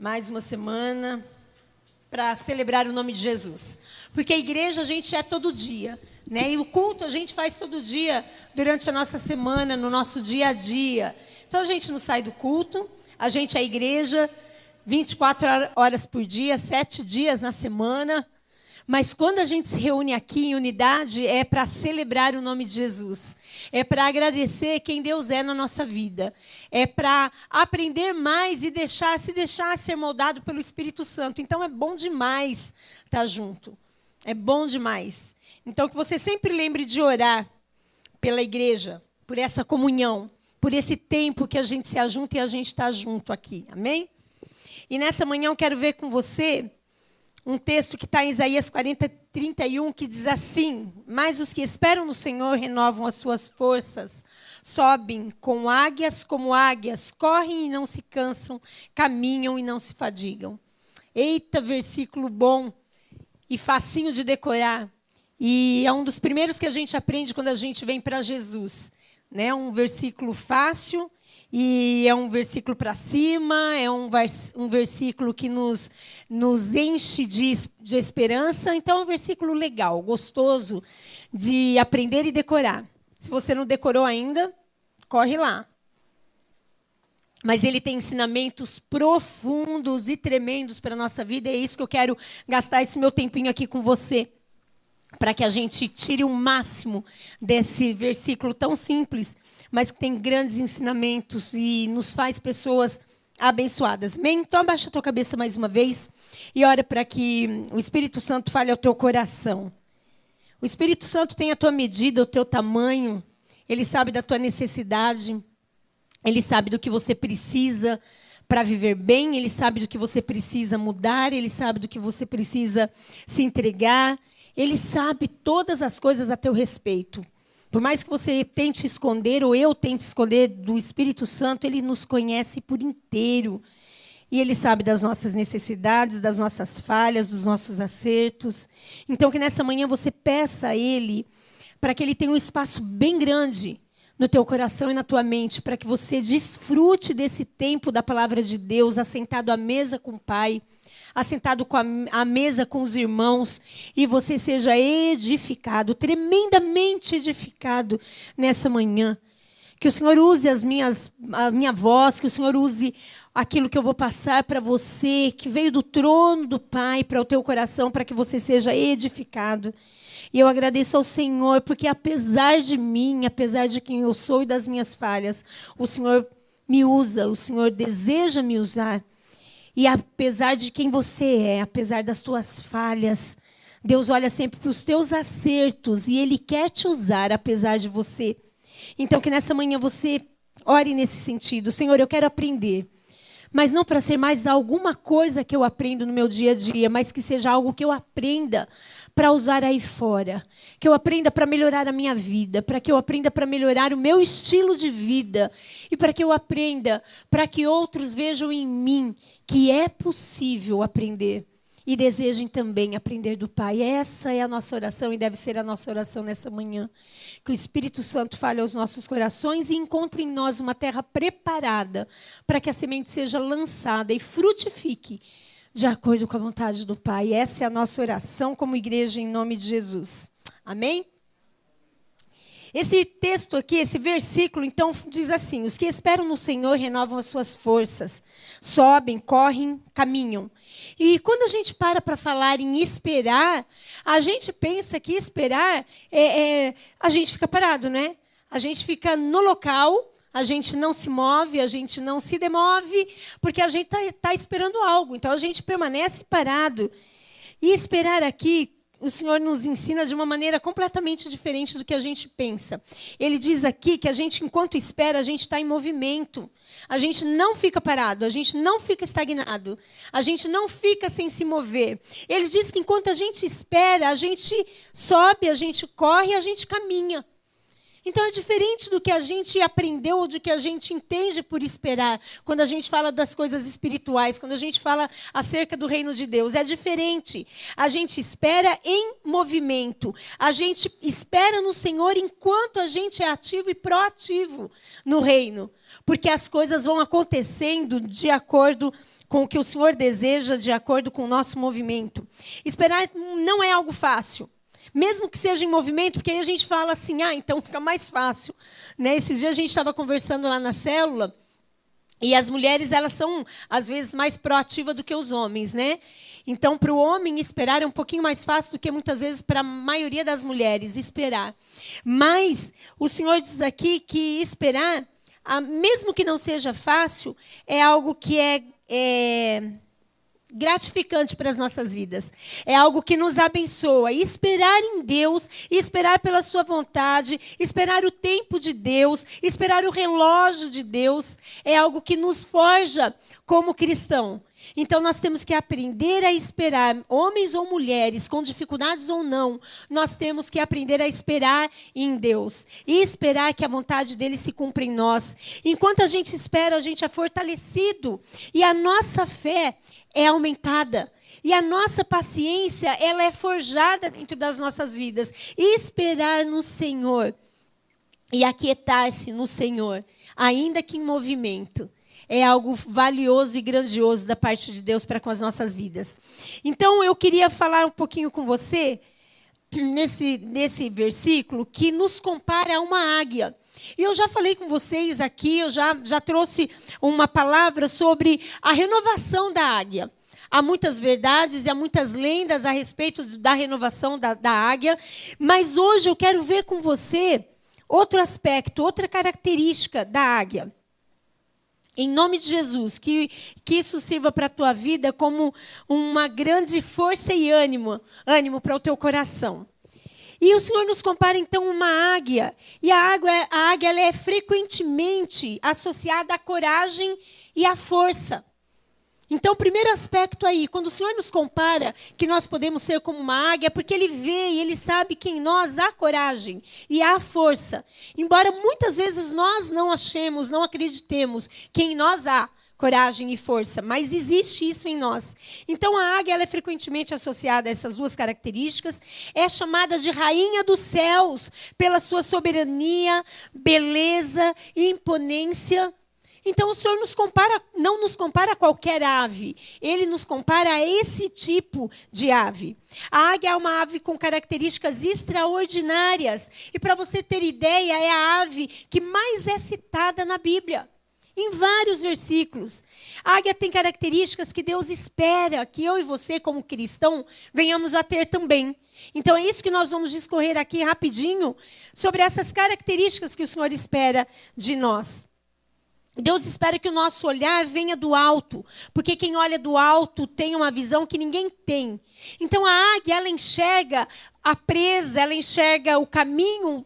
mais uma semana para celebrar o nome de Jesus. Porque a igreja a gente é todo dia, né? E o culto a gente faz todo dia durante a nossa semana, no nosso dia a dia. Então a gente não sai do culto, a gente é a igreja 24 horas por dia, sete dias na semana. Mas quando a gente se reúne aqui em unidade, é para celebrar o nome de Jesus. É para agradecer quem Deus é na nossa vida. É para aprender mais e deixar se deixar ser moldado pelo Espírito Santo. Então é bom demais estar junto. É bom demais. Então que você sempre lembre de orar pela igreja, por essa comunhão, por esse tempo que a gente se ajunta e a gente está junto aqui. Amém? E nessa manhã eu quero ver com você um texto que está em Isaías 40, 31, que diz assim: Mas os que esperam no Senhor renovam as suas forças, sobem com águias como águias, correm e não se cansam, caminham e não se fadigam. Eita, versículo bom e facinho de decorar. E é um dos primeiros que a gente aprende quando a gente vem para Jesus. Né? Um versículo fácil e é um versículo para cima, é um, um versículo que nos, nos enche de, de esperança. Então, é um versículo legal, gostoso de aprender e decorar. Se você não decorou ainda, corre lá. Mas ele tem ensinamentos profundos e tremendos para a nossa vida, e é isso que eu quero gastar esse meu tempinho aqui com você para que a gente tire o máximo desse versículo tão simples, mas que tem grandes ensinamentos e nos faz pessoas abençoadas. Amém? Então abaixa a tua cabeça mais uma vez e ora para que o Espírito Santo fale ao teu coração. O Espírito Santo tem a tua medida, o teu tamanho, ele sabe da tua necessidade, ele sabe do que você precisa para viver bem, ele sabe do que você precisa mudar, ele sabe do que você precisa se entregar. Ele sabe todas as coisas a teu respeito. Por mais que você tente esconder, ou eu tente esconder do Espírito Santo, ele nos conhece por inteiro. E ele sabe das nossas necessidades, das nossas falhas, dos nossos acertos. Então, que nessa manhã você peça a ele para que ele tenha um espaço bem grande no teu coração e na tua mente, para que você desfrute desse tempo da palavra de Deus, assentado à mesa com o Pai assentado com a, a mesa com os irmãos, e você seja edificado, tremendamente edificado nessa manhã. Que o Senhor use as minhas, a minha voz, que o Senhor use aquilo que eu vou passar para você, que veio do trono do Pai para o teu coração, para que você seja edificado. E eu agradeço ao Senhor, porque apesar de mim, apesar de quem eu sou e das minhas falhas, o Senhor me usa, o Senhor deseja me usar. E apesar de quem você é, apesar das tuas falhas, Deus olha sempre para os teus acertos e Ele quer te usar apesar de você. Então, que nessa manhã você ore nesse sentido. Senhor, eu quero aprender mas não para ser mais alguma coisa que eu aprendo no meu dia a dia, mas que seja algo que eu aprenda para usar aí fora, que eu aprenda para melhorar a minha vida, para que eu aprenda para melhorar o meu estilo de vida e para que eu aprenda para que outros vejam em mim que é possível aprender e desejem também aprender do Pai. Essa é a nossa oração e deve ser a nossa oração nessa manhã. Que o Espírito Santo fale aos nossos corações e encontre em nós uma terra preparada para que a semente seja lançada e frutifique de acordo com a vontade do Pai. Essa é a nossa oração como igreja em nome de Jesus. Amém? Esse texto aqui, esse versículo, então, diz assim: Os que esperam no Senhor renovam as suas forças, sobem, correm, caminham. E quando a gente para para falar em esperar, a gente pensa que esperar é, é, a gente fica parado, né? A gente fica no local, a gente não se move, a gente não se demove, porque a gente está tá esperando algo. Então a gente permanece parado. E esperar aqui o Senhor nos ensina de uma maneira completamente diferente do que a gente pensa. Ele diz aqui que a gente, enquanto espera, a gente está em movimento. A gente não fica parado, a gente não fica estagnado, a gente não fica sem se mover. Ele diz que enquanto a gente espera, a gente sobe, a gente corre, a gente caminha. Então é diferente do que a gente aprendeu ou do que a gente entende por esperar, quando a gente fala das coisas espirituais, quando a gente fala acerca do reino de Deus. É diferente. A gente espera em movimento. A gente espera no Senhor enquanto a gente é ativo e proativo no reino. Porque as coisas vão acontecendo de acordo com o que o Senhor deseja, de acordo com o nosso movimento. Esperar não é algo fácil. Mesmo que seja em movimento, porque aí a gente fala assim, ah, então fica mais fácil. Né? Esses dias a gente estava conversando lá na célula, e as mulheres, elas são, às vezes, mais proativas do que os homens, né? Então, para o homem, esperar é um pouquinho mais fácil do que, muitas vezes, para a maioria das mulheres, esperar. Mas, o Senhor diz aqui que esperar, mesmo que não seja fácil, é algo que é, é gratificante para as nossas vidas. É algo que nos abençoa. E esperar em Deus, esperar pela sua vontade, esperar o tempo de Deus, esperar o relógio de Deus, é algo que nos forja como cristão. Então nós temos que aprender a esperar, homens ou mulheres, com dificuldades ou não, nós temos que aprender a esperar em Deus e esperar que a vontade dele se cumpra em nós. Enquanto a gente espera, a gente é fortalecido e a nossa fé é aumentada. E a nossa paciência, ela é forjada dentro das nossas vidas. E esperar no Senhor e aquietar-se no Senhor, ainda que em movimento, é algo valioso e grandioso da parte de Deus para com as nossas vidas. Então, eu queria falar um pouquinho com você nesse, nesse versículo que nos compara a uma águia. E eu já falei com vocês aqui, eu já, já trouxe uma palavra sobre a renovação da águia. Há muitas verdades e há muitas lendas a respeito da renovação da, da águia, mas hoje eu quero ver com você outro aspecto, outra característica da águia. Em nome de Jesus, que, que isso sirva para a tua vida como uma grande força e ânimo, ânimo para o teu coração. E o Senhor nos compara então uma águia. E a águia, a águia é frequentemente associada à coragem e à força. Então, o primeiro aspecto aí, quando o Senhor nos compara que nós podemos ser como uma águia, é porque Ele vê e Ele sabe que em nós há coragem e há força. Embora muitas vezes nós não achemos, não acreditemos que em nós há coragem e força, mas existe isso em nós. Então a águia ela é frequentemente associada a essas duas características, é chamada de rainha dos céus pela sua soberania, beleza imponência. Então o Senhor nos compara, não nos compara a qualquer ave, ele nos compara a esse tipo de ave. A águia é uma ave com características extraordinárias, e para você ter ideia, é a ave que mais é citada na Bíblia em vários versículos. A águia tem características que Deus espera que eu e você, como cristão, venhamos a ter também. Então é isso que nós vamos discorrer aqui rapidinho sobre essas características que o Senhor espera de nós. Deus espera que o nosso olhar venha do alto, porque quem olha do alto tem uma visão que ninguém tem. Então a águia, ela enxerga a presa, ela enxerga o caminho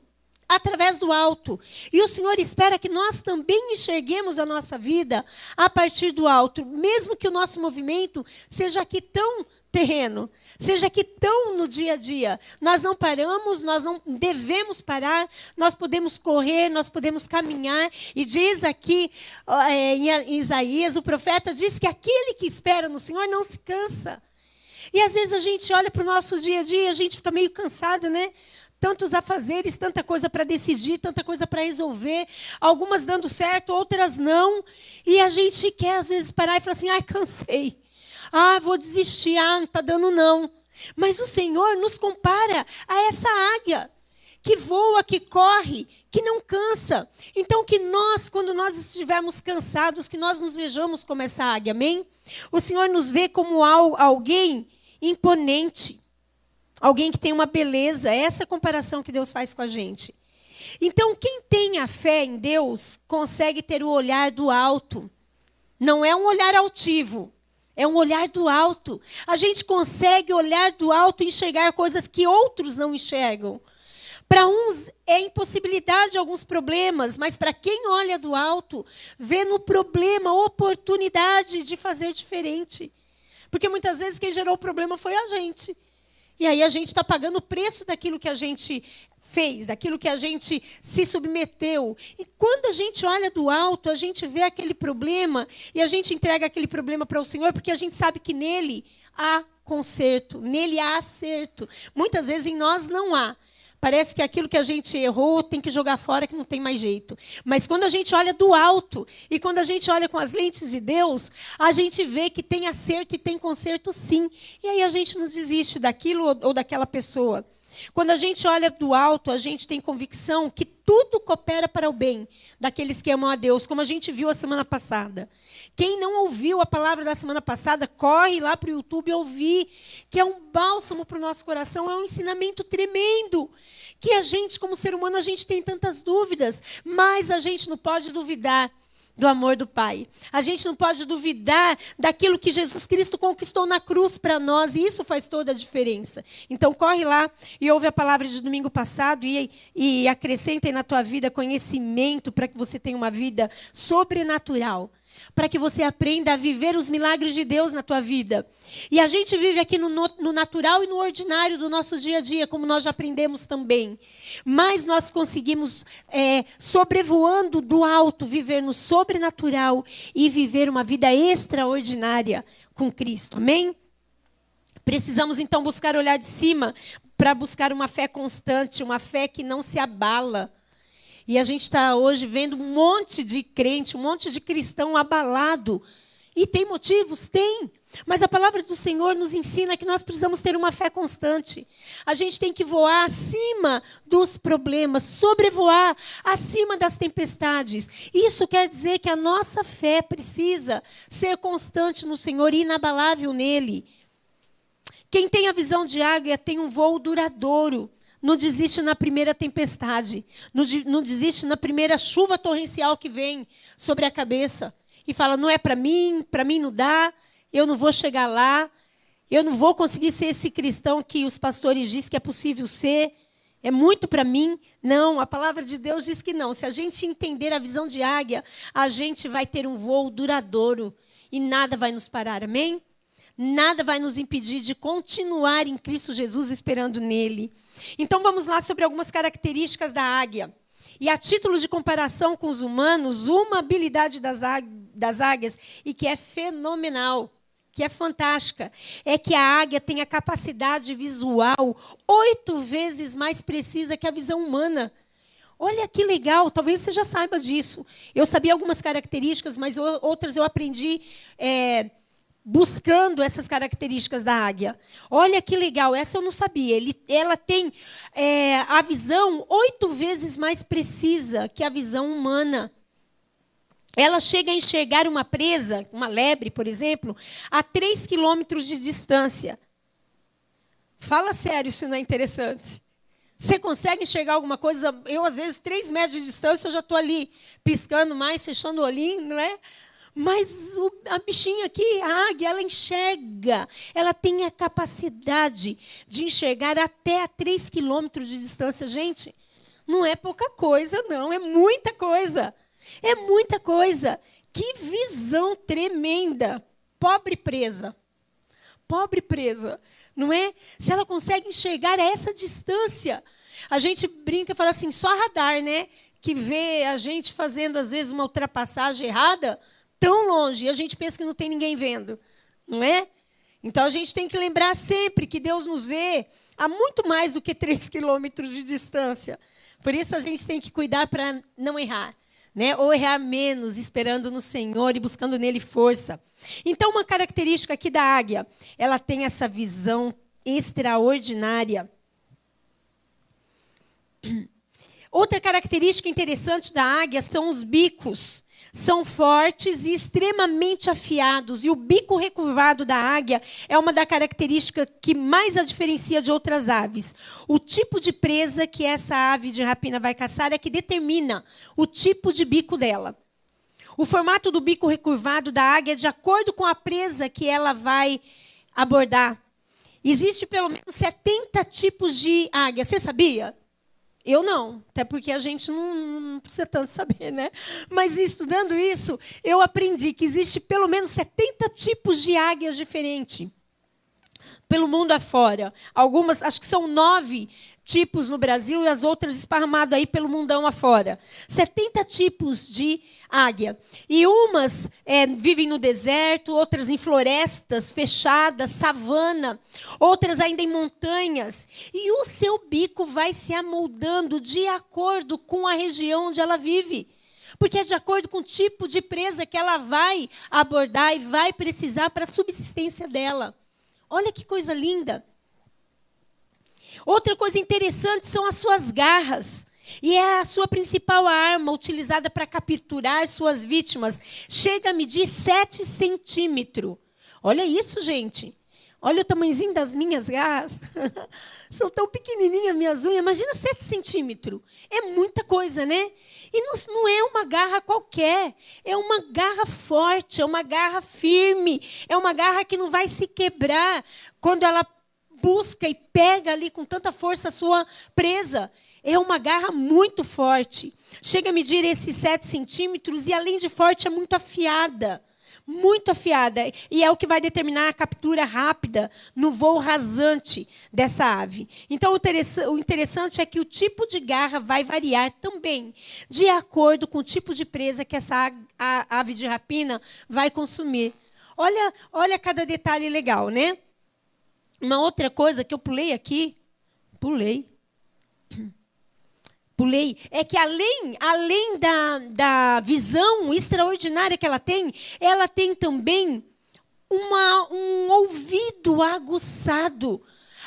através do alto. E o Senhor espera que nós também enxerguemos a nossa vida a partir do alto, mesmo que o nosso movimento seja aqui tão terreno, seja aqui tão no dia a dia. Nós não paramos, nós não devemos parar, nós podemos correr, nós podemos caminhar. E diz aqui é, em Isaías, o profeta diz que aquele que espera no Senhor não se cansa. E às vezes a gente olha para o nosso dia a dia, a gente fica meio cansado, né? tantos afazeres, tanta coisa para decidir, tanta coisa para resolver, algumas dando certo, outras não. E a gente quer, às vezes, parar e falar assim: ai, cansei. Ah, vou desistir. Ah, não está dando não. Mas o Senhor nos compara a essa águia que voa, que corre, que não cansa. Então, que nós, quando nós estivermos cansados, que nós nos vejamos como essa águia, amém? O Senhor nos vê como alguém imponente, Alguém que tem uma beleza, é essa comparação que Deus faz com a gente. Então, quem tem a fé em Deus consegue ter o olhar do alto. Não é um olhar altivo, é um olhar do alto. A gente consegue olhar do alto e enxergar coisas que outros não enxergam. Para uns é impossibilidade alguns problemas, mas para quem olha do alto, vê no problema oportunidade de fazer diferente. Porque muitas vezes quem gerou o problema foi a gente. E aí a gente está pagando o preço daquilo que a gente fez, aquilo que a gente se submeteu. E quando a gente olha do alto, a gente vê aquele problema e a gente entrega aquele problema para o Senhor, porque a gente sabe que nele há conserto, nele há acerto. Muitas vezes em nós não há. Parece que aquilo que a gente errou tem que jogar fora, que não tem mais jeito. Mas quando a gente olha do alto e quando a gente olha com as lentes de Deus, a gente vê que tem acerto e tem conserto sim. E aí a gente não desiste daquilo ou, daquela pessoa. Quando a gente olha do alto, a gente tem convicção que tudo coopera para o bem daqueles que amam a Deus, como a gente viu a semana passada. Quem não ouviu a palavra da semana passada, corre lá para o YouTube ouvir, que é um bálsamo para o nosso coração, é um ensinamento tremendo. Que a gente, como ser humano, a gente tem tantas dúvidas, mas a gente não pode duvidar do amor do Pai. A gente não pode duvidar daquilo que Jesus Cristo conquistou na cruz para nós, e isso faz toda a diferença. Então, corre lá e ouve a palavra de domingo passado e, e acrescentem na tua vida conhecimento para que você tenha uma vida sobrenatural para que você aprenda a viver os milagres de Deus na tua vida. E a gente vive aqui no, no, natural e no ordinário do nosso dia a dia, como nós já aprendemos também. Mas nós conseguimos, é, sobrevoando do alto, viver no sobrenatural e viver uma vida extraordinária com Cristo. Amém? Precisamos então buscar olhar de cima para buscar uma fé constante, uma fé que não se abala e a gente está hoje vendo um monte de crente, um monte de cristão abalado. E tem motivos? Tem. Mas a palavra do Senhor nos ensina que nós precisamos ter uma fé constante. A gente tem que voar acima dos problemas, sobrevoar acima das tempestades. Isso quer dizer que a nossa fé precisa ser constante no Senhor e inabalável nele. Quem tem a visão de águia tem um voo duradouro. Não desiste na primeira tempestade. Não, desiste na primeira chuva torrencial que vem sobre a cabeça. E fala: não é para mim, para mim não dá, eu não vou chegar lá, eu não vou conseguir ser esse cristão que os pastores dizem que é possível ser. É muito para mim? Não, a palavra de Deus diz que não. Se a gente entender a visão de águia, a gente vai ter um voo duradouro e nada vai nos parar. Amém? Nada vai nos impedir de continuar em Cristo Jesus esperando nele. Então vamos lá sobre algumas características da águia. E a título de comparação com os humanos, uma habilidade das, das águias, e que é fenomenal, que é fantástica, é que a águia tem a capacidade visual oito vezes mais precisa que a visão humana. Olha que legal, talvez você já saiba disso. Eu sabia algumas características, mas outras eu aprendi. É, buscando essas características da águia. Olha que legal, essa eu não sabia. Ele, ela tem é, a visão oito vezes mais precisa que a visão humana. Ela chega a enxergar uma presa, uma lebre, por exemplo, a três quilômetros de distância. Fala sério se não é interessante. Você consegue enxergar alguma coisa? Eu, às vezes, três metros de distância, eu já estou ali piscando mais, fechando o olhinho, não é? Mas a bichinha aqui, a águia, ela enxerga. Ela tem a capacidade de enxergar até a 3 quilômetros de distância. Gente, não é pouca coisa, não. É muita coisa. É muita coisa. Que visão tremenda. Pobre presa. Pobre presa. Não é? Se ela consegue enxergar a essa distância. A gente brinca e fala assim, só radar, né? Que vê a gente fazendo, às vezes, uma ultrapassagem errada tão longe e a gente pensa que não tem ninguém vendo, não é? Então a gente tem que lembrar sempre que Deus nos vê a muito mais do que três quilômetros de distância. Por isso a gente tem que cuidar para não errar. Né? Ou errar menos, esperando no Senhor e buscando nele força. Então, uma característica aqui da águia, ela tem essa visão extraordinária. Outra característica interessante da águia são os bicos são fortes e extremamente afiados, e o bico recurvado da águia é uma da característica que mais a diferencia de outras aves. O tipo de presa que essa ave de rapina vai caçar é que determina o tipo de bico dela. O formato do bico recurvado da águia é de acordo com a presa que ela vai abordar. Existe pelo menos 70 tipos de águia. Você sabia? Eu não, até porque a gente não, não, precisa tanto saber, né? Mas estudando isso, eu aprendi que existe pelo menos 70 tipos de águias diferentes pelo mundo afora. Algumas, acho que são nove, tipos no Brasil e as outras esparramadas aí pelo mundão afora. 70 tipos de águia. E umas é, vivem no deserto, outras em florestas fechadas, savana, outras ainda em montanhas. E o seu bico vai se amoldando de acordo com a região onde ela vive. Porque é de acordo com o tipo de presa que ela vai abordar e vai precisar para a subsistência dela. Olha que coisa linda. Outra coisa interessante são as suas garras. E é a sua principal arma utilizada para capturar suas vítimas. Chega a medir 7 centímetros. Olha isso, gente. Olha o tamanhozinho das minhas garras. São tão pequenininhas minhas unhas. Imagina 7 centímetros. É muita coisa, né? E não, não, é uma garra qualquer. É uma garra forte, é uma garra firme. É uma garra que não vai se quebrar quando ela busca e pega ali com tanta força a sua presa. É uma garra muito forte. Chega a medir esses 7 centímetros e, além de forte, é muito afiada. Muito afiada. E é o que vai determinar a captura rápida no voo rasante dessa ave. Então, o interessante é que o tipo de garra vai variar também, de acordo com o tipo de presa que essa ave de rapina vai consumir. Olha, olha cada detalhe legal, né? Uma outra coisa que eu pulei aqui, pulei, pulei, é que além, além da, da visão extraordinária que ela tem, ela tem também uma, um ouvido aguçado.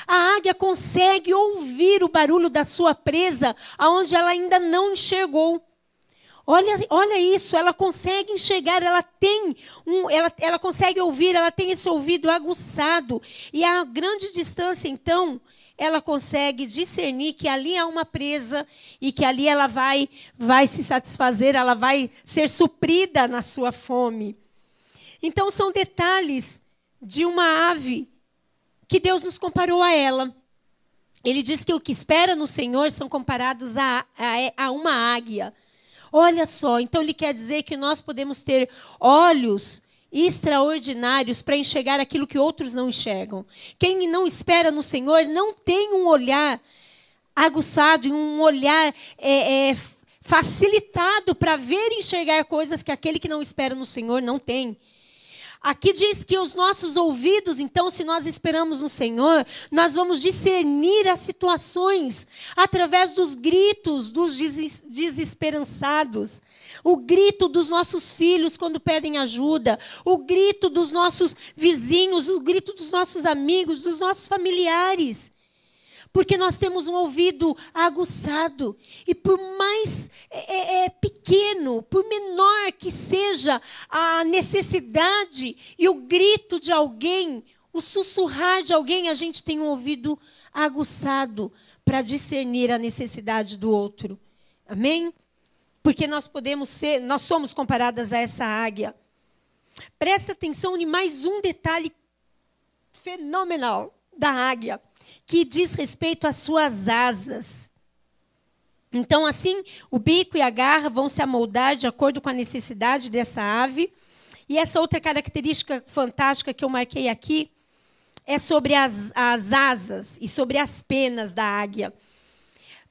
A águia consegue ouvir o barulho da sua presa aonde ela ainda não enxergou. Olha, olha isso, ela consegue enxergar, ela tem um, ela, ela consegue ouvir, ela tem esse ouvido aguçado. E a grande distância, então, ela consegue discernir que ali há uma presa e que ali ela vai, vai se satisfazer, ela vai ser suprida na sua fome. Então, são detalhes de uma ave que Deus nos comparou a ela. Ele diz que o que espera no Senhor são comparados a, a, a uma águia. Olha só, então ele quer dizer que nós podemos ter olhos extraordinários para enxergar aquilo que outros não enxergam. Quem não espera no Senhor não tem um olhar aguçado, um olhar é, é, facilitado para ver e enxergar coisas que aquele que não espera no Senhor não tem. Aqui diz que os nossos ouvidos, então, se nós esperamos no Senhor, nós vamos discernir as situações através dos gritos dos desesperançados, o grito dos nossos filhos quando pedem ajuda, o grito dos nossos vizinhos, o grito dos nossos amigos, dos nossos familiares porque nós temos um ouvido aguçado. E por mais é, é, é, pequeno, por menor que seja a necessidade e o grito de alguém, o sussurrar de alguém, a gente tem um ouvido aguçado para discernir a necessidade do outro. Amém? Porque nós podemos ser, nós somos comparadas a essa águia. Presta atenção em mais um detalhe fenomenal da águia que diz respeito às suas asas. Então, assim, o bico e a garra vão se amoldar de acordo com a necessidade dessa ave. E essa outra característica fantástica que eu marquei aqui é sobre as, as asas e sobre as penas da águia.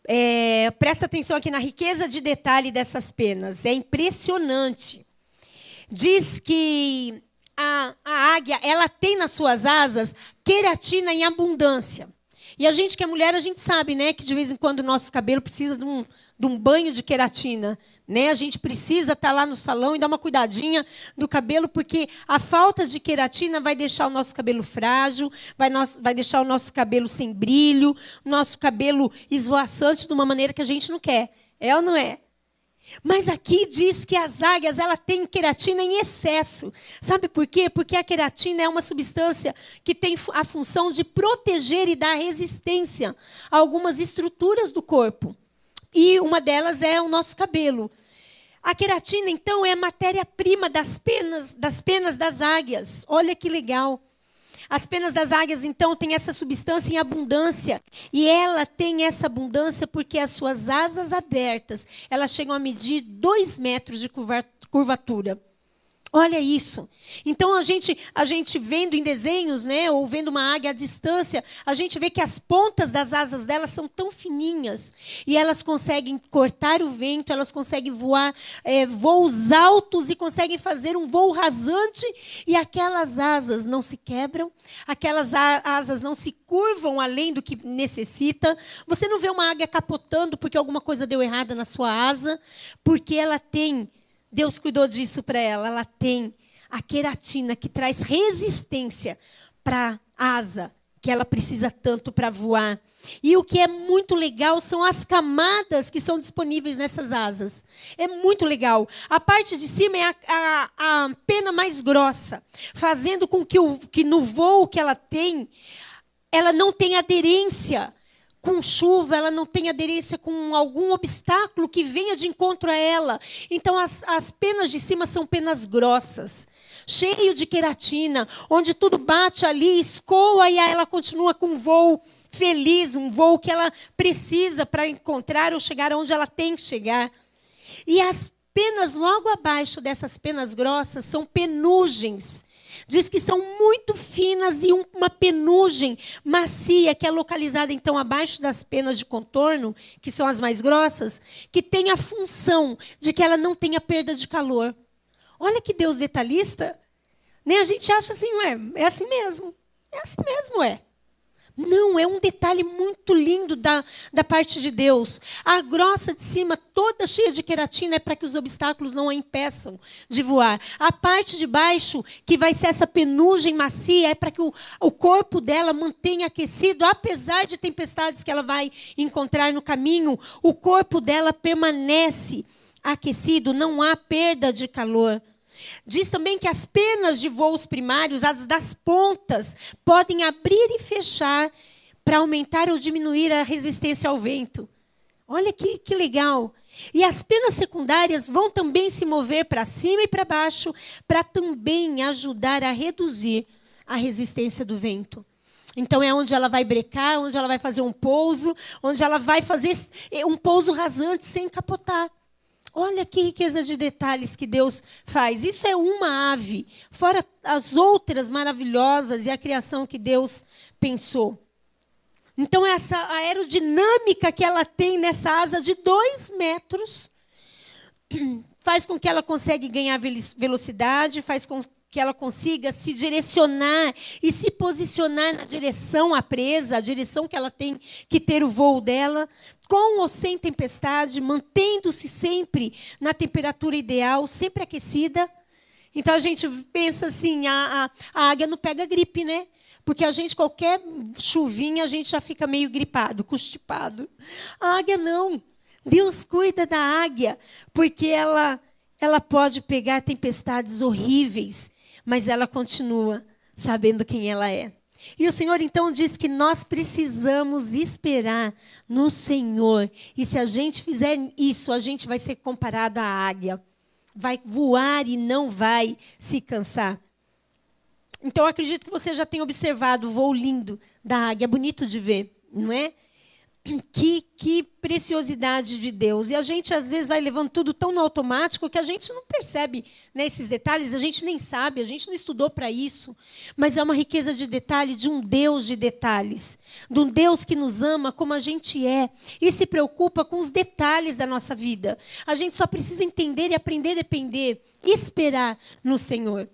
É, presta atenção aqui na riqueza de detalhe dessas penas. É impressionante. Diz que a, a águia ela tem nas suas asas queratina em abundância. E a gente que é mulher, a gente sabe, né, que de vez em quando o nosso cabelo precisa de um, de um banho de queratina, né? A gente precisa estar tá lá no salão e dar uma cuidadinha do cabelo, porque a falta de queratina vai deixar o nosso cabelo frágil, vai, nosso, vai deixar o nosso cabelo sem brilho, nosso cabelo esvoaçante de uma maneira que a gente não quer. É ou não é? Mas aqui diz que as águias ela tem queratina em excesso. Sabe por quê? Porque a queratina é uma substância que tem a função de proteger e dar resistência a algumas estruturas do corpo. E uma delas é o nosso cabelo. A queratina, então, é a matéria-prima das penas, das penas das águias. Olha que legal. As penas das águias, então, têm essa substância em abundância. E ela tem essa abundância porque as suas asas abertas, elas chegam a medir dois metros de curvatura. Olha isso. Então a gente, a gente vendo em desenhos, né, ou vendo uma águia à distância, a gente vê que as pontas das asas delas são tão fininhas e elas conseguem cortar o vento, elas conseguem voar é, voos altos e conseguem fazer um voo rasante e aquelas asas não se quebram, aquelas asas não se curvam além do que necessita. Você não vê uma águia capotando porque alguma coisa deu errada na sua asa, porque ela tem Deus cuidou disso para ela. Ela tem a queratina que traz resistência para a asa que ela precisa tanto para voar. E o que é muito legal são as camadas que são disponíveis nessas asas. É muito legal. A parte de cima é a, a, a pena mais grossa, fazendo com que, o, que no voo que ela tem, ela não tenha aderência com chuva, ela não tem aderência com algum obstáculo que venha de encontro a ela. Então, as, as penas de cima são penas grossas, cheio de queratina, onde tudo bate ali, escoa e aí ela continua com um voo feliz, um voo que ela precisa para encontrar ou chegar onde ela tem que chegar. E as penas logo abaixo dessas penas grossas são penugens Diz que são muito finas e uma penugem macia, que é localizada então abaixo das penas de contorno, que são as mais grossas, que tem a função de que ela não tenha perda de calor. Olha que Deus detalhista. Nem a gente acha assim, ué, é assim mesmo. É assim mesmo, é. Não, é um detalhe muito lindo da, da parte de Deus. A grossa de cima, toda cheia de queratina, é para que os obstáculos não a impeçam de voar. A parte de baixo, que vai ser essa penugem macia, é para que o, o corpo dela mantenha aquecido, apesar de tempestades que ela vai encontrar no caminho, o corpo dela permanece aquecido, não há perda de calor. Diz também que as penas de voos primários, as das pontas, podem abrir e fechar para aumentar ou diminuir a resistência ao vento. Olha que, que legal. E as penas secundárias vão também se mover para cima e para baixo, para também ajudar a reduzir a resistência do vento. Então é onde ela vai brecar, onde ela vai fazer um pouso, onde ela vai fazer um pouso rasante sem capotar. Olha que riqueza de detalhes que Deus faz. Isso é uma ave, fora as outras maravilhosas e a criação que Deus pensou. Então, essa aerodinâmica que ela tem nessa asa de dois metros faz com que ela consiga ganhar velocidade, faz com que ela consiga se direcionar e se posicionar na direção à presa, a direção que ela tem que ter o voo dela, com ou sem tempestade, mantendo-se sempre na temperatura ideal, sempre aquecida. Então a gente pensa assim, a, a, a águia não pega gripe, né? Porque a gente, qualquer chuvinha, a gente já fica meio gripado, constipado. A águia não. Deus cuida da águia, porque ela, ela pode pegar tempestades horríveis mas ela continua sabendo quem ela é. E o Senhor então diz que nós precisamos esperar no Senhor. E se a gente fizer isso, a gente vai ser comparado à águia. Vai voar e não vai se cansar. Então, acredito que você já tenha observado o voo lindo da águia. É bonito de ver, não é? Que, que preciosidade de Deus. E a gente, às vezes, vai levando tudo tão no automático que a gente não percebe né, esses detalhes, a gente nem sabe, a gente não estudou para isso. Mas é uma riqueza de detalhe de um Deus de detalhes. De um Deus que nos ama como a gente é e se preocupa com os detalhes da nossa vida. A gente só precisa entender e aprender a depender, esperar no Senhor.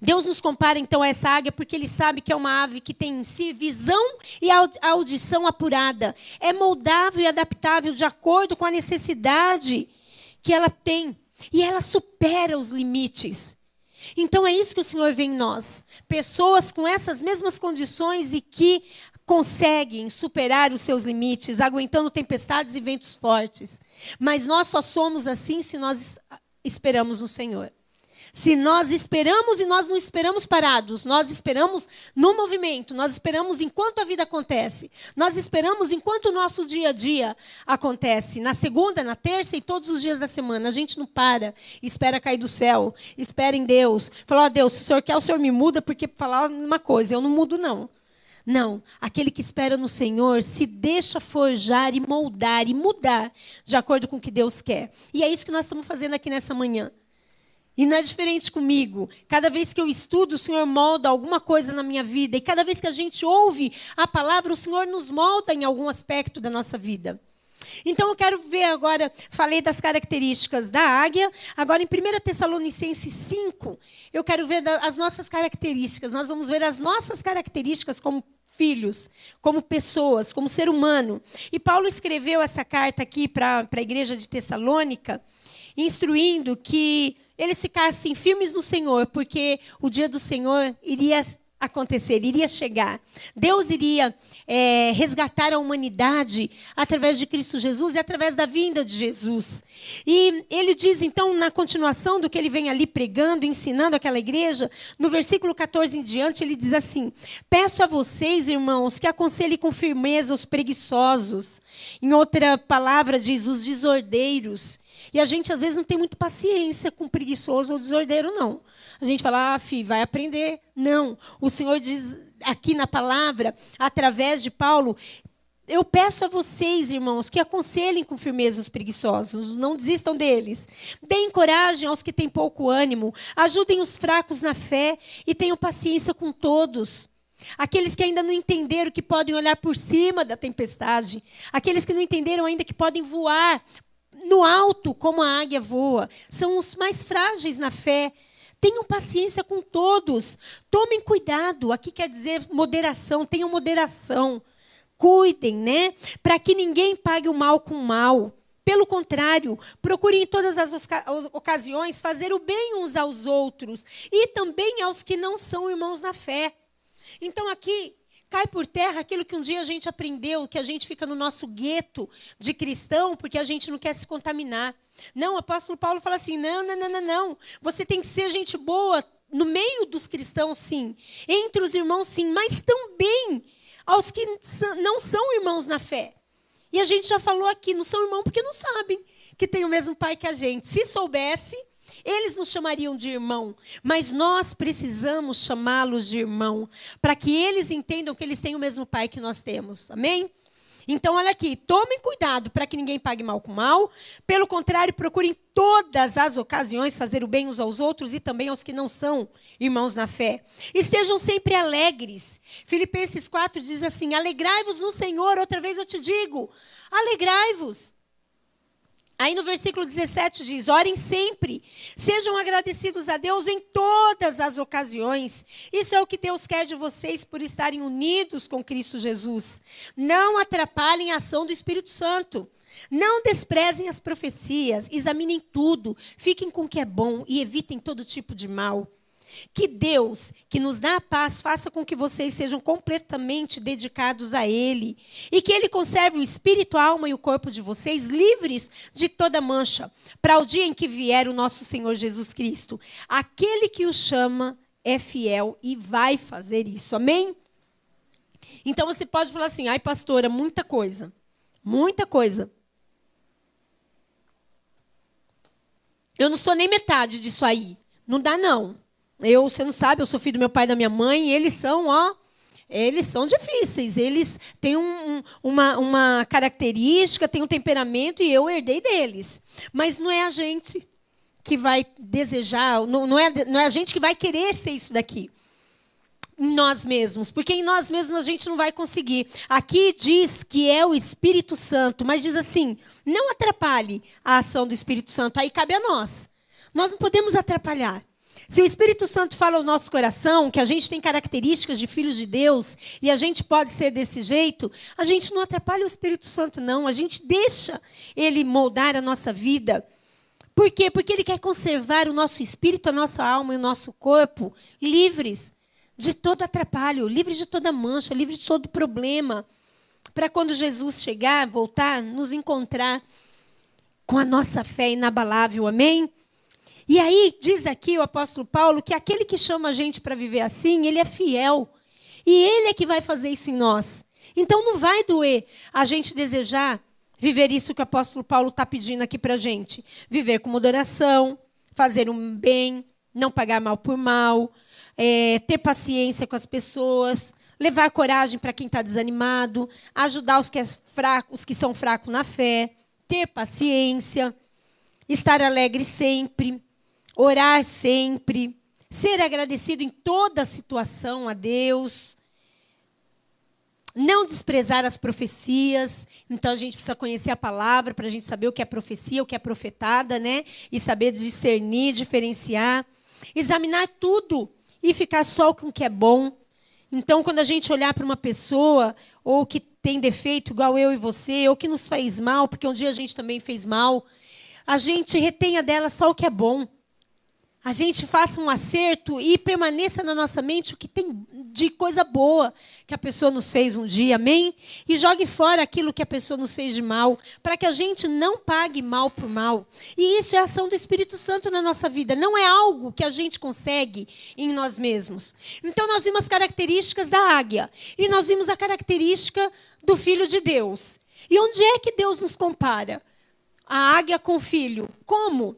Deus nos compara então a essa águia porque ele sabe que é uma ave que tem em si visão e audição apurada. É moldável e adaptável de acordo com a necessidade que ela tem. E ela supera os limites. Então é isso que o Senhor vê em nós. Pessoas com essas mesmas condições e que conseguem superar os seus limites, aguentando tempestades e ventos fortes. Mas nós só somos assim se nós esperamos no Senhor. Se nós esperamos e nós não esperamos parados, nós esperamos no movimento, nós esperamos enquanto a vida acontece, nós esperamos enquanto o nosso dia a dia acontece, na segunda, na terça e todos os dias da semana. A gente não para, espera cair do céu, espera em Deus. Fala, ó oh, Deus, se o Senhor quer, o Senhor me muda, porque falar uma coisa, eu não mudo, não. Não, aquele que espera no Senhor se deixa forjar e moldar e mudar de acordo com o que Deus quer. E é isso que nós estamos fazendo aqui nessa manhã. E não é diferente comigo. Cada vez que eu estudo, o Senhor molda alguma coisa na minha vida. E cada vez que a gente ouve a palavra, o Senhor nos molda em algum aspecto da nossa vida. Então eu quero ver agora, falei das características da águia, agora em 1 Tessalonicenses 5, eu quero ver as nossas características. Nós vamos ver as nossas características como filhos, como pessoas, como ser humano. E Paulo escreveu essa carta aqui para a igreja de Tessalônica, instruindo que eles ficassem firmes no Senhor, porque o dia do Senhor iria acontecer, iria chegar. Deus iria é, resgatar a humanidade através de Cristo Jesus e através da vinda de Jesus. E ele diz, então, na continuação do que ele vem ali pregando, ensinando aquela igreja, no versículo 14 em diante, ele diz assim: Peço a vocês, irmãos, que aconselhem com firmeza os preguiçosos. Em outra palavra, diz os desordeiros. E a gente, às vezes, não tem muito paciência com preguiçoso ou desordeiro, não. A gente fala, ah, filho, vai aprender. Não. O Senhor diz aqui na palavra, através de Paulo, eu peço a vocês, irmãos, que aconselhem com firmeza os preguiçosos, não desistam deles. Deem coragem aos que têm pouco ânimo, ajudem os fracos na fé e tenham paciência com todos. Aqueles que ainda não entenderam que podem olhar por cima da tempestade, aqueles que não entenderam ainda que podem voar no alto como a águia voa, são os mais frágeis na fé. Tenham paciência com todos. Tomem cuidado. Aqui quer dizer moderação. Tenham moderação. Cuidem, né? Para que ninguém pague o mal com o mal. Pelo contrário, procurem em todas as ocasiões fazer o bem uns aos outros e também aos que não são irmãos na fé. Então, aqui, cai por terra aquilo que um dia a gente aprendeu, que a gente fica no nosso gueto de cristão porque a gente não quer se contaminar. Não, o apóstolo Paulo fala assim: não, não, não, não, não. Você tem que ser gente boa no meio dos cristãos, sim. Entre os irmãos, sim. Mas também aos que não são irmãos na fé. E a gente já falou aqui, não são irmãos porque não sabem que tem o mesmo pai que a gente. Se soubesse, eles nos chamariam de irmão, mas nós precisamos chamá-los de irmão, para que eles entendam que eles têm o mesmo pai que nós temos. Amém? Então, olha aqui, tomem cuidado para que ninguém pague mal com mal. Pelo contrário, procurem todas as ocasiões fazer o bem uns aos outros e também aos que não são irmãos na fé. Estejam sempre alegres. Filipenses 4 diz assim: Alegrai-vos no Senhor. Outra vez eu te digo: alegrai-vos. Aí no versículo 17 diz: Orem sempre, sejam agradecidos a Deus em todas as ocasiões. Isso é o que Deus quer de vocês por estarem unidos com Cristo Jesus. Não atrapalhem a ação do Espírito Santo. Não desprezem as profecias, examinem tudo, fiquem com o que é bom e evitem todo tipo de mal. Que Deus, que nos dá a paz, faça com que vocês sejam completamente dedicados a Ele. E que Ele conserve o espírito, a alma e o corpo de vocês livres de toda mancha, para o dia em que vier o nosso Senhor Jesus Cristo. Aquele que o chama é fiel e vai fazer isso. Amém? Então você pode falar assim: ai, pastora, muita coisa. Muita coisa. Eu não sou nem metade disso aí. Não dá, não. Eu, você não sabe, eu sou filho do meu pai e da minha mãe, e eles são, ó, eles são difíceis. Eles têm um, uma, uma característica, têm um temperamento, e eu herdei deles. Mas não é a gente que vai desejar, não, não, é, não é a gente que vai querer ser isso daqui. Em nós mesmos, porque em nós mesmos a gente não vai conseguir. Aqui diz que é o Espírito Santo, mas diz assim: não atrapalhe a ação do Espírito Santo, aí cabe a nós. Nós não podemos atrapalhar. Se o Espírito Santo fala ao nosso coração que a gente tem características de filhos de Deus e a gente pode ser desse jeito, a gente não atrapalha o Espírito Santo, não. A gente deixa ele moldar a nossa vida. Por quê? Porque ele quer conservar o nosso espírito, a nossa alma e o nosso corpo livres de todo atrapalho, livres de toda mancha, livres de todo problema. Para quando Jesus chegar, voltar, nos encontrar com a nossa fé inabalável. Amém? E aí diz aqui o apóstolo Paulo que aquele que chama a gente para viver assim, ele é fiel. E ele é que vai fazer isso em nós. Então não vai doer a gente desejar viver isso que o apóstolo Paulo está pedindo aqui para a gente. Viver com moderação, fazer um bem, não pagar mal por mal, é, ter paciência com as pessoas, levar coragem para quem está desanimado, ajudar os que, é fraco, os que são fracos na fé, ter paciência, estar alegre sempre orar sempre, ser agradecido em toda situação a Deus, não desprezar as profecias. Então a gente precisa conhecer a palavra para a gente saber o que é profecia, o que é profetada, né? E saber discernir, diferenciar, examinar tudo e ficar só com o que é bom. Então, quando a gente olhar para uma pessoa ou que tem defeito igual eu e você, ou que nos faz mal, porque um dia a gente também fez mal, a gente retenha dela só o que é bom a gente faça um acerto e permaneça na nossa mente o que tem de coisa boa que a pessoa nos fez um dia, amém? E jogue fora aquilo que a pessoa nos fez de mal, para que a gente não pague mal por mal. E isso é a ação do Espírito Santo na nossa vida, não é algo que a gente consegue em nós mesmos. Então nós vimos as características da águia e nós vimos a característica do filho de Deus. E onde é que Deus nos compara? A águia com o filho. Como?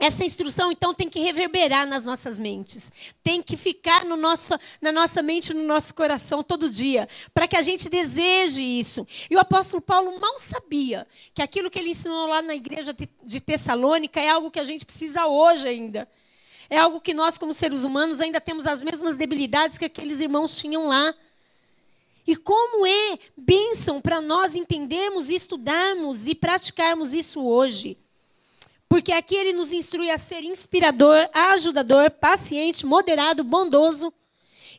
Essa instrução, então, tem que reverberar nas nossas mentes. Tem que ficar no nosso, na nossa mente, no nosso coração todo dia, para que a gente deseje isso. E o apóstolo Paulo mal sabia que aquilo que ele ensinou lá na igreja de Tessalônica é algo que a gente precisa hoje ainda. É algo que nós, como seres humanos, ainda temos as mesmas debilidades que aqueles irmãos tinham lá. E como é bênção para nós entendermos, estudarmos e praticarmos isso hoje. Porque aqui ele nos instrui a ser inspirador, ajudador, paciente, moderado, bondoso.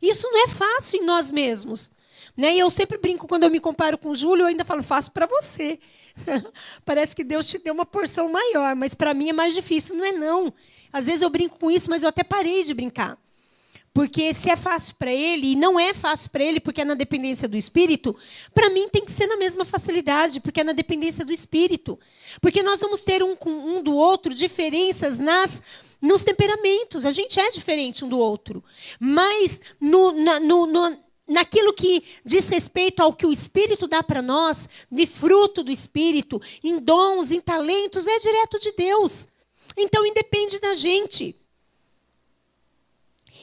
Isso não é fácil em nós mesmos. Né? E eu sempre brinco quando eu me comparo com o Júlio, eu ainda falo, faço para você. Parece que Deus te deu uma porção maior, mas para mim é mais difícil. Não é não. Às vezes eu brinco com isso, mas eu até parei de brincar. Porque se é fácil para ele, e não é fácil para ele porque é na dependência do Espírito, para mim tem que ser na mesma facilidade, porque é na dependência do Espírito. Porque nós vamos ter um um do outro diferenças nas nos temperamentos. A gente é diferente um do outro. Mas no, na, no, no naquilo que diz respeito ao que o Espírito dá para nós, de fruto do Espírito, em dons, em talentos, é direto de Deus. Então independe da gente.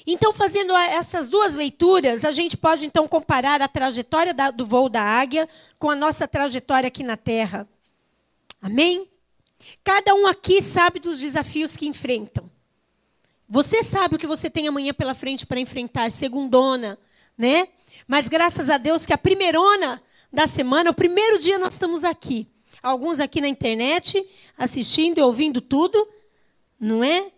Então, fazendo essas duas leituras, a gente pode então comparar a trajetória do voo da águia com a nossa trajetória aqui na Terra. Amém? Cada um aqui sabe dos desafios que enfrentam. Você sabe o que você tem amanhã pela frente para enfrentar, segundona, né? Mas graças a Deus que a primeirona da semana, o primeiro dia nós estamos aqui. Alguns aqui na internet, assistindo e ouvindo tudo, não é?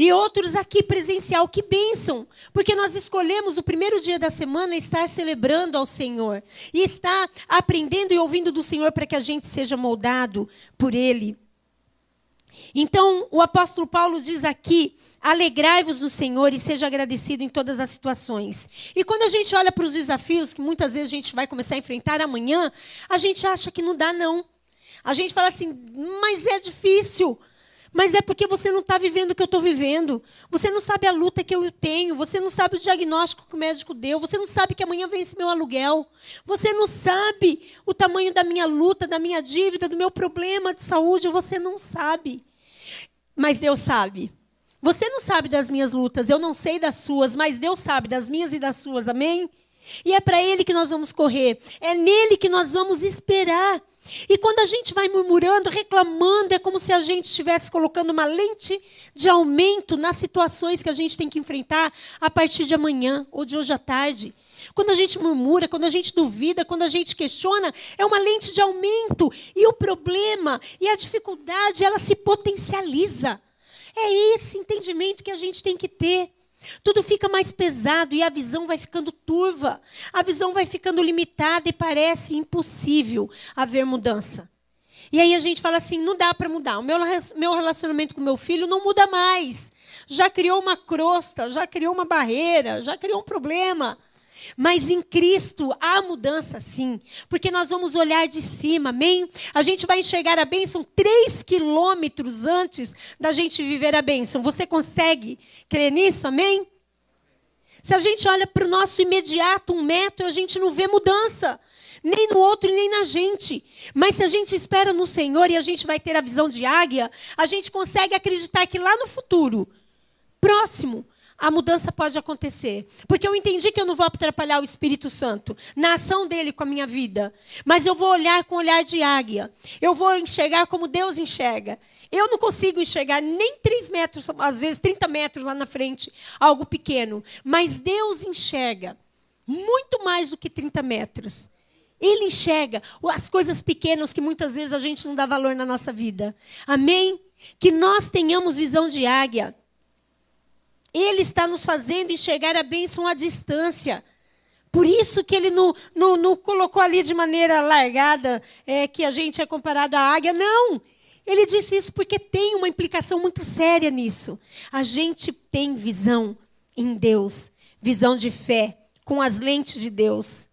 E outros aqui presencial, que bênção! Porque nós escolhemos o primeiro dia da semana estar celebrando ao Senhor. E estar aprendendo e ouvindo do Senhor para que a gente seja moldado por Ele. Então, o apóstolo Paulo diz aqui: alegrai-vos no Senhor e seja agradecido em todas as situações. E quando a gente olha para os desafios que muitas vezes a gente vai começar a enfrentar amanhã, a gente acha que não dá, não. A gente fala assim, mas é difícil. Mas é porque você não está vivendo o que eu estou vivendo. Você não sabe a luta que eu tenho. Você não sabe o diagnóstico que o médico deu. Você não sabe que amanhã vence meu aluguel. Você não sabe o tamanho da minha luta, da minha dívida, do meu problema de saúde. Você não sabe. Mas Deus sabe. Você não sabe das minhas lutas. Eu não sei das suas. Mas Deus sabe das minhas e das suas. Amém? E é para Ele que nós vamos correr. É nele que nós vamos esperar. E quando a gente vai murmurando, reclamando, é como se a gente estivesse colocando uma lente de aumento nas situações que a gente tem que enfrentar a partir de amanhã ou de hoje à tarde. Quando a gente murmura, quando a gente duvida, quando a gente questiona, é uma lente de aumento. E o problema e a dificuldade, ela se potencializa. É esse entendimento que a gente tem que ter. Tudo fica mais pesado e a visão vai ficando turva. A visão vai ficando limitada e parece impossível haver mudança. E aí a gente fala assim: não dá para mudar. O meu, meu relacionamento com meu filho não muda mais. Já criou uma crosta, já criou uma barreira, já criou um problema. Mas em Cristo há mudança sim, porque nós vamos olhar de cima, amém? A gente vai enxergar a bênção três quilômetros antes da gente viver a bênção. Você consegue crer nisso, amém? Se a gente olha para o nosso imediato, um metro, a gente não vê mudança. Nem no outro, nem na gente. Mas se a gente espera no Senhor e a gente vai ter a visão de águia, a gente consegue acreditar que lá no futuro, próximo, a mudança pode acontecer. Porque eu entendi que eu não vou atrapalhar o Espírito Santo na ação dele com a minha vida. Mas eu vou olhar com olhar de águia. Eu vou enxergar como Deus enxerga. Eu não consigo enxergar nem 3 metros, às vezes 30 metros lá na frente, algo pequeno. Mas Deus enxerga muito mais do que 30 metros. Ele enxerga as coisas pequenas que muitas vezes a gente não dá valor na nossa vida. Amém? Que nós tenhamos visão de águia. Ele está nos fazendo enxergar a bênção à distância. Por isso que ele não, não, não colocou ali de maneira largada é, que a gente é comparado à águia. Não! Ele disse isso porque tem uma implicação muito séria nisso. A gente tem visão em Deus, visão de fé, com as lentes de Deus.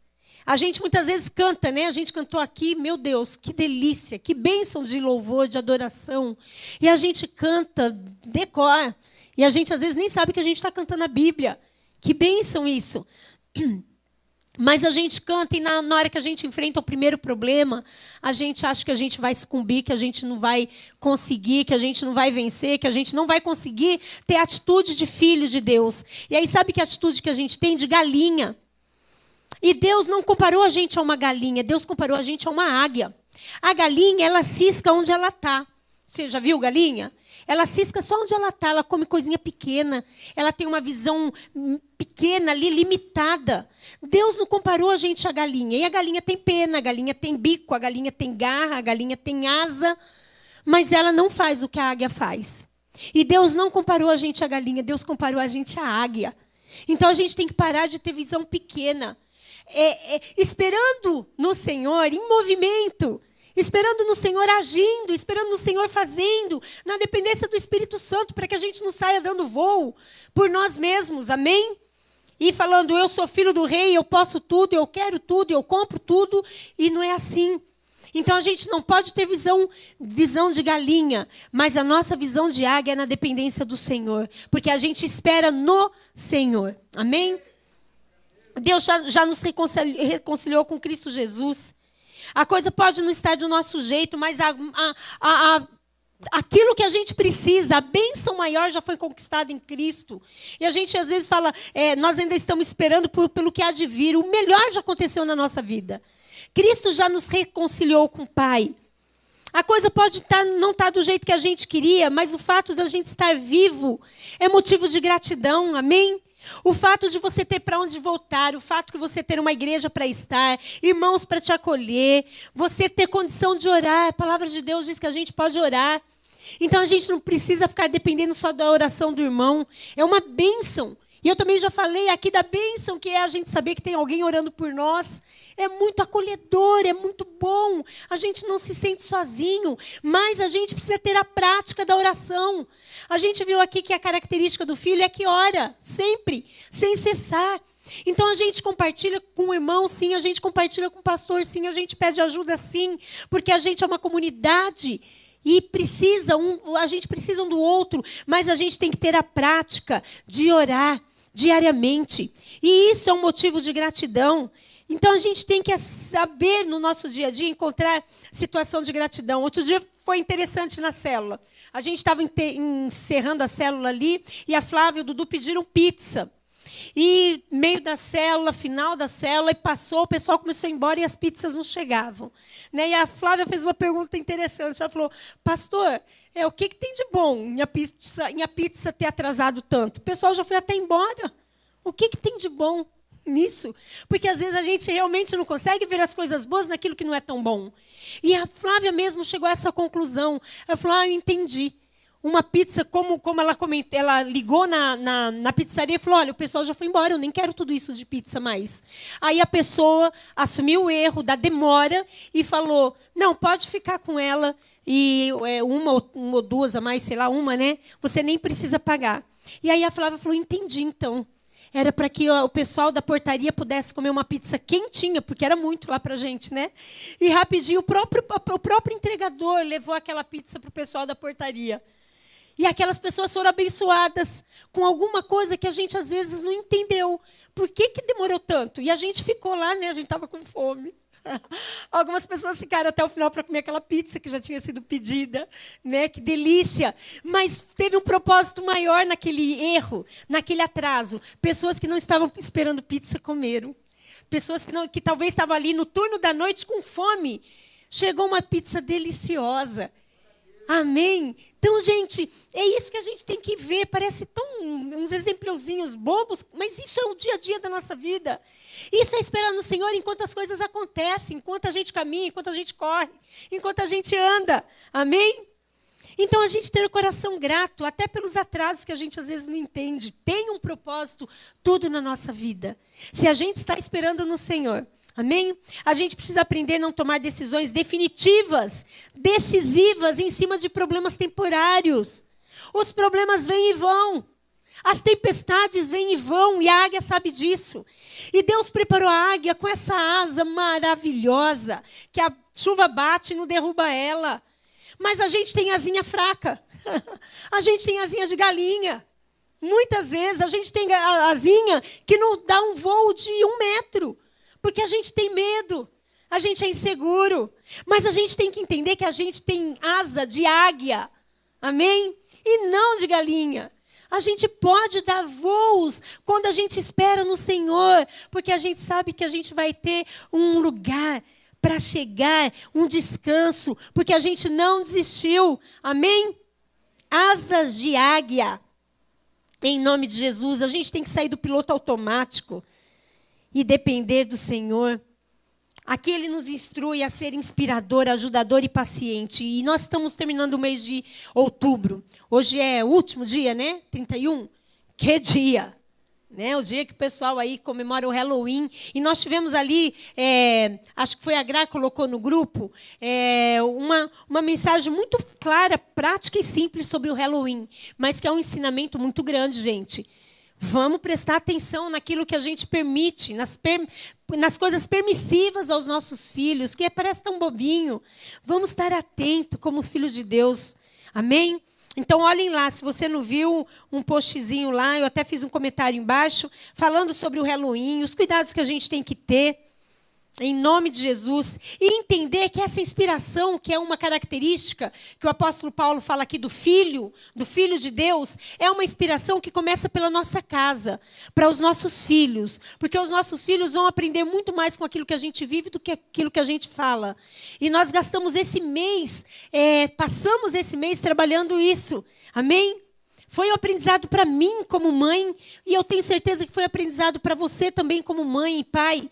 A gente muitas vezes canta, né? A gente cantou aqui, meu Deus, que delícia, que bênção de louvor, de adoração. E a gente canta, decora. E a gente às vezes nem sabe que a gente está cantando a Bíblia. Que bênção isso. Mas a gente canta e na, na, hora que a gente enfrenta o primeiro problema, a gente acha que a gente vai sucumbir, que a gente não vai conseguir, que a gente não vai vencer, que a gente não vai conseguir ter atitude de filho de Deus. E aí sabe que atitude que a gente tem de galinha? E Deus não comparou a gente a uma galinha, Deus comparou a gente a uma águia. A galinha, ela cisca onde ela está. Você já viu galinha? Ela cisca só onde ela está, ela come coisinha pequena, ela tem uma visão pequena ali, limitada. Deus não comparou a gente à galinha. E a galinha tem pena, a galinha tem bico, a galinha tem garra, a galinha tem asa, mas ela não faz o que a águia faz. E Deus não comparou a gente à galinha, Deus comparou a gente à águia. Então a gente tem que parar de ter visão pequena. É, é, esperando no Senhor, em movimento esperando no Senhor agindo, esperando no Senhor fazendo, na dependência do Espírito Santo, para que a gente não saia dando voo por nós mesmos, amém? E falando, eu sou filho do rei, eu posso tudo, eu quero tudo, eu compro tudo, e não é assim. Então a gente não pode ter visão, visão de galinha, mas a nossa visão de águia é na dependência do Senhor, porque a gente espera no Senhor. Amém? Deus já, já nos reconciliou, reconciliou com Cristo Jesus. A coisa pode não estar do nosso jeito, mas a, a, a, aquilo que a gente precisa, a bênção maior já foi conquistada em Cristo. E a gente às vezes fala, é, nós ainda estamos esperando por, pelo que há de vir. O melhor já aconteceu na nossa vida. Cristo já nos reconciliou com o Pai. A coisa pode estar, não estar do jeito que a gente queria, mas o fato de a gente estar vivo é motivo de gratidão, amém? O fato de você ter para onde voltar, o fato de você ter uma igreja para estar, irmãos para te acolher, você ter condição de orar. A palavra de Deus diz que a gente pode orar. Então a gente não precisa ficar dependendo só da oração do irmão. É uma bênção. E eu também já falei aqui da bênção que é a gente saber que tem alguém orando por nós. É muito acolhedor, é muito bom. A gente não se sente sozinho, mas a gente precisa ter a prática da oração. A gente viu aqui que a característica do filho é que ora, sempre, sem cessar. Então a gente compartilha com o irmão, sim, a gente compartilha com o pastor, sim, a gente pede ajuda, sim, porque a gente é uma comunidade e precisa um, a gente precisa um do outro, mas a gente tem que ter a prática de orar diariamente. E isso é um motivo de gratidão. Então a gente tem que saber no nosso dia a dia encontrar situação de gratidão. Outro dia foi interessante na célula. A gente estava encerrando a célula ali e a Flávia e o Dudu pediram pizza. E meio da célula, final da célula, e passou, o pessoal começou a ir embora e as pizzas não chegavam. Né? E a Flávia fez uma pergunta interessante. Ela falou, pastor, é, o que, que tem de bom em a, pizza, em a pizza ter atrasado tanto? O pessoal já foi até embora. O que, que tem de bom nisso? Porque às vezes a gente realmente não consegue ver as coisas boas naquilo que não é tão bom. E a Flávia mesmo chegou a essa conclusão. Ela falou, ah, eu entendi uma pizza, como, como ela comentou, ela ligou na, na, na, pizzaria e falou: olha, o pessoal já foi embora, eu nem quero tudo isso de pizza mais. Aí a pessoa assumiu o erro da demora e falou: não, pode ficar com ela, e é, uma, uma ou duas a mais, sei lá, uma, né? Você nem precisa pagar. E aí a Flávia falou: entendi, então. Era para que o pessoal da portaria pudesse comer uma pizza quentinha, porque era muito lá para gente, né? E rapidinho, o próprio, o próprio entregador levou aquela pizza para o pessoal da portaria. E aquelas pessoas foram abençoadas com alguma coisa que a gente às vezes não entendeu. Por que, que demorou tanto? E a gente ficou lá, né? A gente estava com fome. Algumas pessoas ficaram até o final para comer aquela pizza que já tinha sido pedida, né? Que delícia! Mas teve um propósito maior naquele erro, naquele atraso. Pessoas que não estavam esperando pizza comeram. Pessoas que, não, que talvez estavam ali no turno da noite com fome. Chegou uma pizza deliciosa. Amém? Então, gente, é isso que a gente tem que ver. Parece tão uns exemplozinhos bobos, mas isso é o dia a dia da nossa vida. Isso é esperar no Senhor enquanto as coisas acontecem, enquanto a gente caminha, enquanto a gente corre, enquanto a gente anda. Amém? Então, a gente ter o coração grato, até pelos atrasos que a gente às vezes não entende. Tem um propósito, tudo na nossa vida. Se a gente está esperando no Senhor, Amém? A gente precisa aprender a não tomar decisões definitivas, decisivas em cima de problemas temporários. Os problemas vêm e vão. As tempestades vêm e vão, e a águia sabe disso. E Deus preparou a águia com essa asa maravilhosa, que a chuva bate e não derruba ela. Mas a gente tem asinha fraca. a gente tem asinha de galinha. Muitas vezes a gente tem asinha que não dá um voo de um metro. Porque a gente tem medo, a gente é inseguro. Mas a gente tem que entender que a gente tem asa de águia. Amém? E não de galinha. A gente pode dar voos quando a gente espera no Senhor, porque a gente sabe que a gente vai ter um lugar para chegar, um descanso, porque a gente não desistiu. Amém? Asas de águia. Em nome de Jesus, a gente tem que sair do piloto automático e depender do Senhor. Aqui ele nos instrui a ser inspirador, ajudador e paciente. E nós estamos terminando o mês de outubro. Hoje é o último dia, né? 31. Que dia! Né? O dia que o pessoal aí comemora o Halloween. E nós tivemos ali, é, acho que foi a Gra que colocou no grupo, é, uma, uma mensagem muito clara, prática e simples sobre o Halloween. Mas que é um ensinamento muito grande, gente. Vamos prestar atenção naquilo que a gente permite, nas, per, nas coisas permissivas aos nossos filhos, que parece tão bobinho. Vamos estar atento como filho de Deus. Amém? Então, olhem lá, se você não viu um postzinho lá, eu até fiz um comentário embaixo, falando sobre o Halloween, os cuidados que a gente tem que ter em nome de Jesus, e entender que essa inspiração, que é uma característica que o apóstolo Paulo fala aqui do filho, do filho de Deus, é uma inspiração que começa pela nossa casa, para os nossos filhos, porque os nossos filhos vão aprender muito mais com aquilo que a gente vive do que aquilo que a gente fala. E nós gastamos esse mês, é, passamos esse mês trabalhando isso, amém? Foi um aprendizado para mim como mãe, e eu tenho certeza que foi aprendizado para você também como mãe e pai.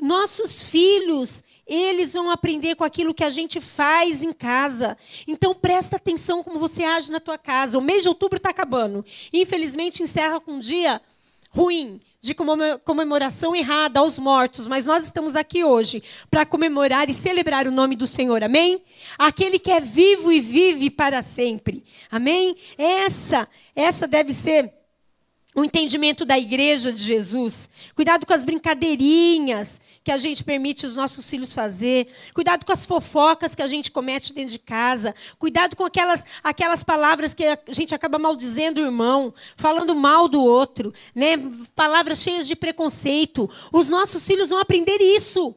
Nossos filhos, eles vão aprender com aquilo que a gente faz em casa. Então presta atenção como você age na tua casa. O mês de outubro está acabando. Infelizmente encerra com um dia ruim, de comemoração errada aos mortos, mas nós estamos aqui hoje para comemorar e celebrar o nome do Senhor. Amém? Aquele que é vivo e vive para sempre. Amém? Essa, essa deve ser o entendimento da igreja de Jesus. Cuidado com as brincadeirinhas que a gente permite os nossos filhos fazer. Cuidado com as fofocas que a gente comete dentro de casa. Cuidado com aquelas, aquelas palavras que a gente acaba maldizendo o irmão, falando mal do outro, né? Palavras cheias de preconceito. Os nossos filhos vão aprender isso.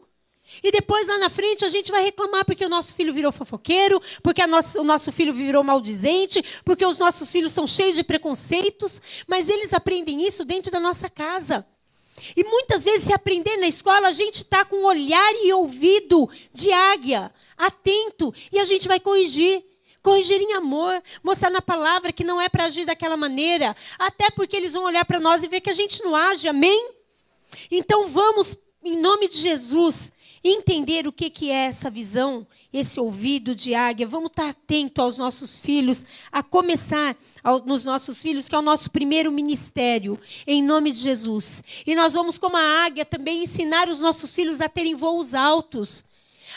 E depois lá na frente a gente vai reclamar porque o nosso filho virou fofoqueiro, porque o nosso filho virou maldizente, porque os nossos filhos são cheios de preconceitos, mas eles aprendem isso dentro da nossa casa. E muitas vezes, se aprender na escola, a gente está com olhar e ouvido de águia, atento, e a gente vai corrigir. Corrigir em amor, mostrar na palavra que não é para agir daquela maneira, até porque eles vão olhar para nós e ver que a gente não age, amém? Então vamos, em nome de Jesus, entender o que, é essa visão, esse ouvido de águia. Vamos estar atento aos nossos filhos, a começar nos nossos filhos, que é o nosso primeiro ministério, em nome de Jesus. E nós vamos, como a águia, também ensinar os nossos filhos a terem voos altos,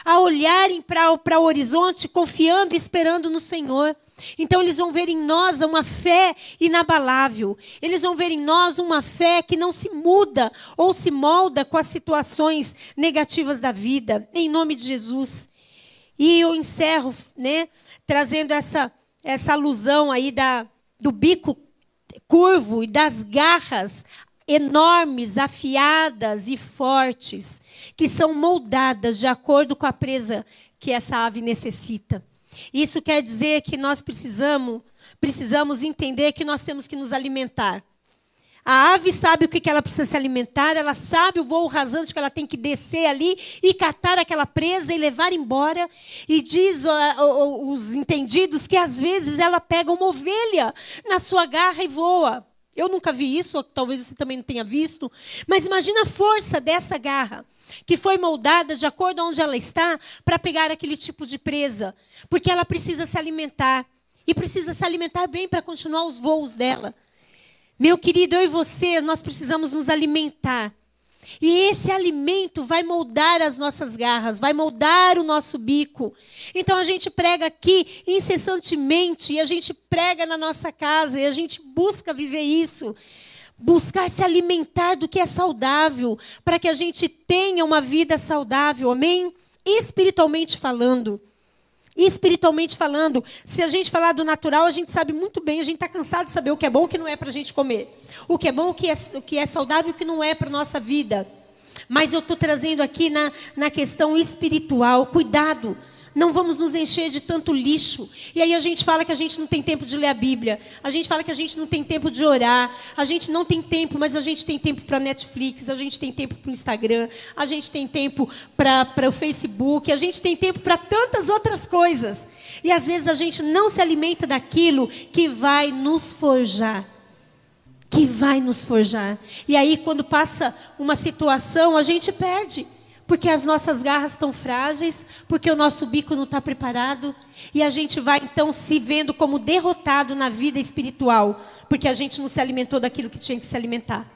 a olharem para o horizonte, confiando e esperando no Senhor. Então eles vão ver em nós uma fé inabalável. Eles vão ver em nós uma fé que não se muda ou se molda com as situações negativas da vida, em nome de Jesus. E eu encerro, né, trazendo essa essa alusão aí da do bico curvo e das garras enormes, afiadas e fortes, que são moldadas de acordo com a presa que essa ave necessita. Isso quer dizer que nós precisamos, precisamos entender que nós temos que nos alimentar. A ave sabe o que ela precisa se alimentar, ela sabe o voo rasante que ela tem que descer ali e catar aquela presa e levar embora. E diz os entendidos que às vezes ela pega uma ovelha na sua garra e voa. Eu nunca vi isso, talvez você também não tenha visto, mas imagina a força dessa garra que foi moldada de acordo onde ela está para pegar aquele tipo de presa, porque ela precisa se alimentar e precisa se alimentar bem para continuar os voos dela. Meu querido, eu e você, nós precisamos nos alimentar. E esse alimento vai moldar as nossas garras, vai moldar o nosso bico. Então a gente prega aqui incessantemente, e a gente prega na nossa casa, e a gente busca viver isso. Buscar se alimentar do que é saudável, para que a gente tenha uma vida saudável, amém? Espiritualmente falando. Espiritualmente falando, se a gente falar do natural, a gente sabe muito bem, a gente está cansado de saber o que é bom e o que não é para a gente comer. O que é bom, o que é, o que é saudável e o que não é para a nossa vida. Mas eu estou trazendo aqui na, na questão espiritual, cuidado. Não vamos nos encher de tanto lixo. E aí a gente fala que a gente não tem tempo de ler a Bíblia. A gente fala que a gente não tem tempo de orar. A gente não tem tempo, mas a gente tem tempo para Netflix. A gente tem tempo para o Instagram. A gente tem tempo para o Facebook. A gente tem tempo para tantas outras coisas. E às vezes a gente não se alimenta daquilo que vai nos forjar que vai nos forjar. E aí, quando passa uma situação, a gente perde porque as nossas garras estão frágeis, porque o nosso bico não está preparado, e a gente vai então se vendo como derrotado na vida espiritual, porque a gente não se alimentou daquilo que tinha que se alimentar.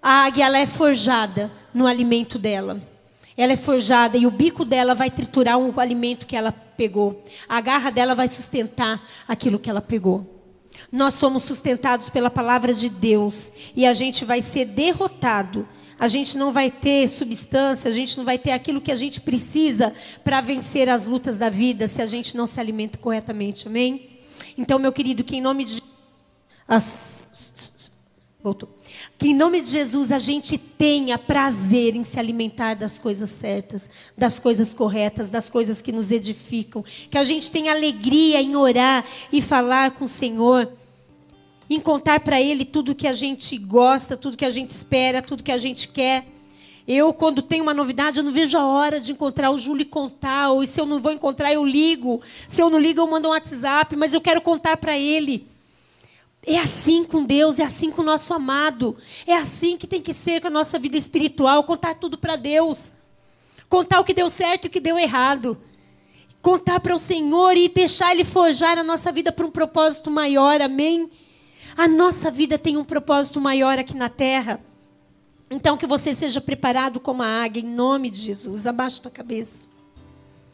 A águia ela é forjada no alimento dela. Ela é forjada e o bico dela vai triturar o alimento que ela pegou. A garra dela vai sustentar aquilo que ela pegou. Nós somos sustentados pela palavra de Deus e a gente vai ser derrotado a gente não vai ter substância, a gente não vai ter aquilo que a gente precisa para vencer as lutas da vida se a gente não se alimenta corretamente. Amém? Então, meu querido, que em nome de as... Voltou. Que em nome de Jesus a gente tenha prazer em se alimentar das coisas certas, das coisas corretas, das coisas que nos edificam. Que a gente tenha alegria em orar e falar com o Senhor em contar para Ele tudo que a gente gosta, tudo que a gente espera, tudo que a gente quer. Eu, quando tenho uma novidade, eu não vejo a hora de encontrar o Júlio e contar. Ou se eu não vou encontrar, eu ligo. Se eu não ligo, eu mando um WhatsApp, mas eu quero contar para Ele. É assim com Deus, é assim com o nosso amado. É assim que tem que ser com a nossa vida espiritual, contar tudo para Deus. Contar o que deu certo e o que deu errado. Contar para o Senhor e deixar Ele forjar a nossa vida para um propósito maior, amém? A nossa vida tem um propósito maior aqui na terra. Então, que você seja preparado como a águia, em nome de Jesus. Abaixa tua cabeça.